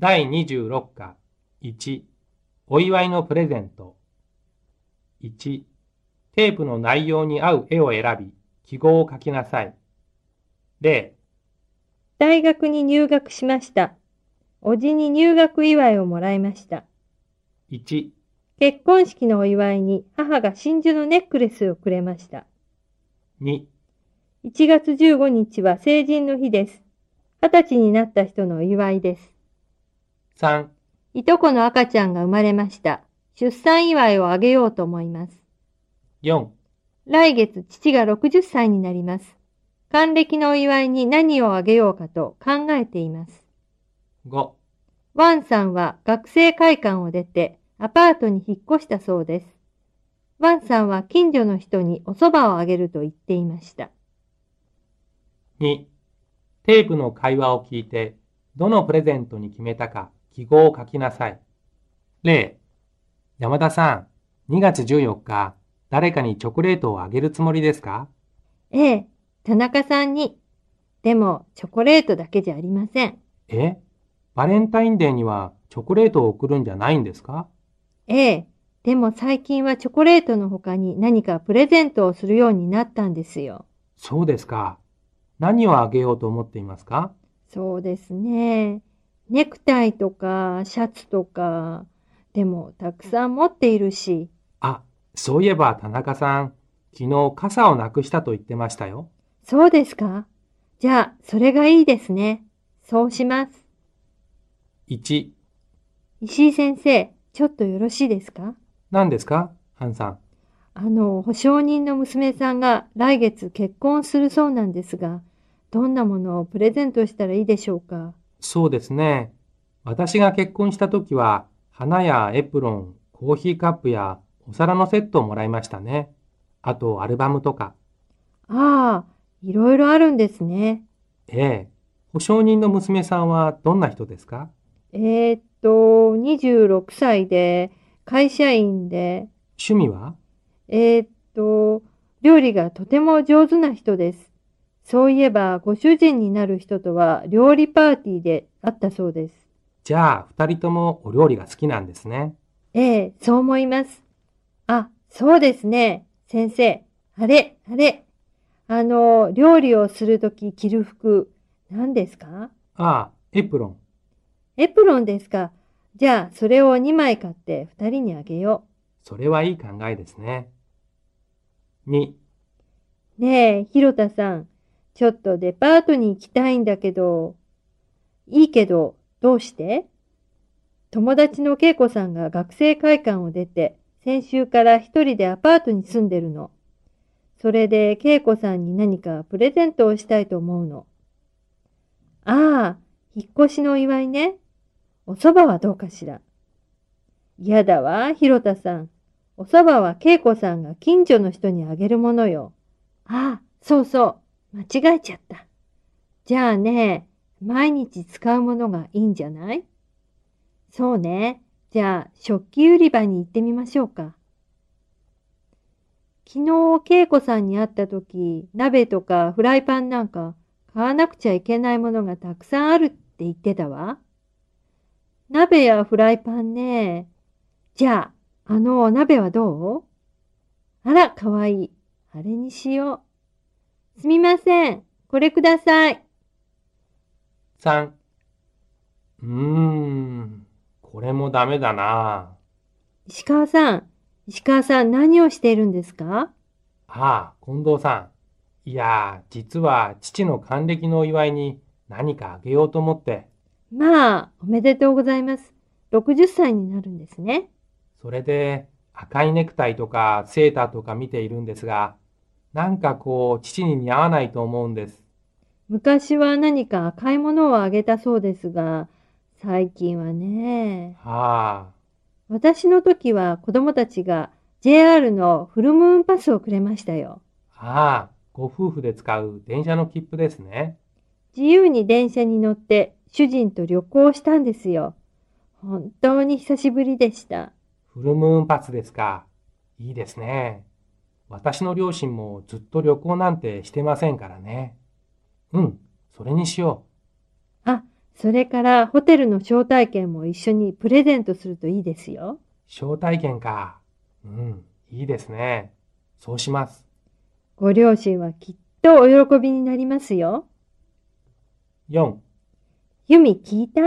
第26課1お祝いのプレゼント1テープの内容に合う絵を選び記号を書きなさい0大学に入学しました。おじに入学祝いをもらいました。1結婚式のお祝いに母が真珠のネックレスをくれました。2 1月15日は成人の日です。20歳になった人のお祝いです。3いとこの赤ちゃんが生まれました。出産祝いをあげようと思います。4来月父が60歳になります。還暦のお祝いに何をあげようかと考えています。5ワンさんは学生会館を出てアパートに引っ越したそうです。ワンさんは近所の人にお蕎麦をあげると言っていました。2テープの会話を聞いてどのプレゼントに決めたか記号を書きなさい0山田さん2月14日誰かにチョコレートをあげるつもりですか？ええ、田中さんに。でも、チョコレートだけじゃありません。え？バレンタインデーにはチョコレートを送るんじゃないんですか？ええ、でも最近はチョコレートの他に何かプレゼントをするようになったんですよ。そうですか。何をあげようと思っていますか？そうですね。ネクタイとか、シャツとか、でもたくさん持っているし。あ、そういえば田中さん、昨日傘をなくしたと言ってましたよ。そうですか？じゃあ、それがいいですね。そうします。1、石井先生、ちょっとよろしいですか？何ですか？ハンさん。あの、保証人の娘さんが来月結婚するそうなんですが、どんなものをプレゼントしたらいいでしょうか？そうですね。私が結婚した時は、花やエプロン、コーヒーカップやお皿のセットをもらいましたね。あとアルバムとか。ああ、いろいろあるんですね。ええ。保証人の娘さんはどんな人ですか？えー、っと、26歳で、会社員で、趣味は？えー、っと、料理がとても上手な人です。そういえば、ご主人になる人とは料理パーティーで会ったそうです。じゃあ、二人ともお料理が好きなんですね。ええ、そう思います。あ、そうですね。先生、あれ、あれ。あの、料理をするとき着る服、何ですか？ああ、エプロン。エプロンですか。じゃあ、それを2枚買って2人にあげよそれはいい考えですね。2、う。ねえ、ひろたさん。ちょっとデパートに行きたいんだけど。いいけど、どうして？友達の恵子さんが学生会館を出て、先週から一人でアパートに住んでるの。それで恵子さんに何かプレゼントをしたいと思うの。ああ、引っ越しのお祝いね。お蕎麦はどうかしら。嫌だわ、ひろたさん。お蕎麦は恵子さんが近所の人にあげるものよ。ああ、そうそう。間違えちゃった。じゃあね、毎日使うものがいいんじゃない？そうね。じゃあ、食器売り場に行ってみましょうか。昨日、恵子さんに会った時、鍋とかフライパンなんか買わなくちゃいけないものがたくさんあるって言ってたわ。鍋やフライパンね。じゃあ、あの鍋はどう？あら、かわいい。あれにしよう。すみません。これください。3、うーん、これもダメだな。石川さん、石川さん何をしているんですか？ああ、近藤さん。いや、実は父の還暦のお祝いに何かあげようと思って、まあ、おめでとうございます。60歳になるんですね。それで赤いネクタイとかセーターとか見ているんですが、なんかこう父に似合わないと思うんです。昔は何か赤いものをあげたそうですが、最近はね。はあ、私の時は子供たちが JR のフルムーンパスをくれましたよ。ああ、ご夫婦で使う電車の切符ですね。自由に電車に乗って主人と旅行したんですよ。本当に久しぶりでした。フルムーンパスですか。いいですね。私の両親もずっと旅行なんてしてませんからね。うん、それにしよあ、それからホテルの招待券も一緒にプレゼントするといいですよ。招待券か。うん、いいですね。そうします。ご両親はきっとお喜びになりますよ。4、ユミ聞いた？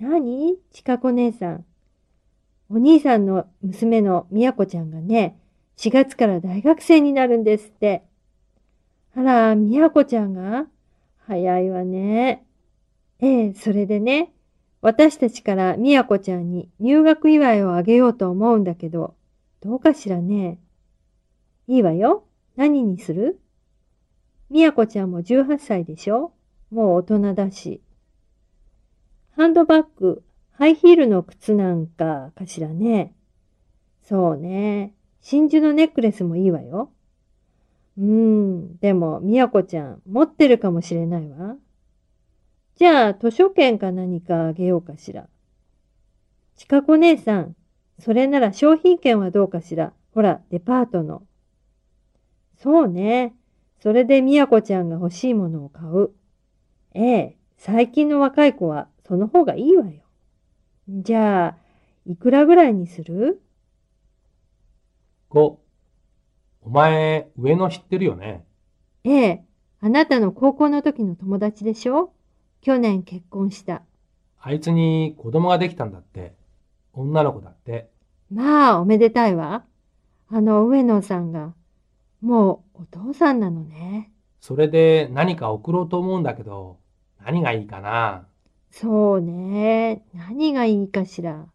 何？ちかこ姉さん。お兄さんの娘のみやこちゃんがね、4月から大学生になるんですって。あら、みやこちゃんが？早いわね。ええ、それでね、私たちからみやこちゃんに入学祝いをあげようと思うんだけど、どうかしらね。いいわよ。何にする？みやこちゃんも18歳でしょ？もう大人だし。ハンドバッグ、ハイヒールの靴なんかかしらね。そうね。真珠のネックレスもいいわよ。うーん、でも、みやこちゃん、持ってるかもしれないわ。じゃあ、図書券か何かあげようかしら。ちかこ姉さん、それなら商品券はどうかしら。ほら、デパートの。そうね。それでみやこちゃんが欲しいものを買う。ええ、最近の若い子はその方がいいわよ。じゃあ、いくらぐらいにする？5、お前、上野知ってるよね？ええ、あなたの高校の時の友達でしょ？去年結婚した。あいつに子供ができたんだって。女の子だって。まあ、おめでたいわ。あの上野さんが、もうお父さんなのね。それで何か送ろうと思うんだけど、何がいいかな？そうね。何がいいかしら。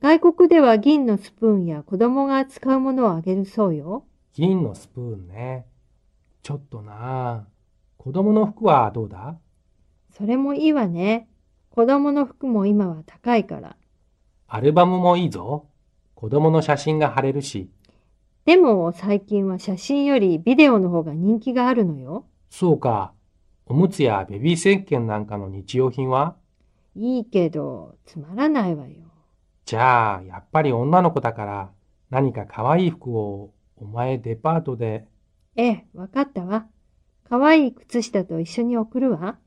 外国では銀のスプーンや子供が使うものをあげるそうよ。銀のスプーンね。ちょっとな。子供の服はどうだ？それもいいわね。子供の服も今は高いから。アルバムもいいぞ。子供の写真が貼れるし。でも最近は写真よりビデオの方が人気があるのよ。そうか。おむつやベビー石鹸なんかの日用品は？いいけど、つまらないわよ。じゃあ、やっぱり女の子だから、何か可愛い服をお前デパートで、ええ、わかったわ。可愛い靴下と一緒に送るわ。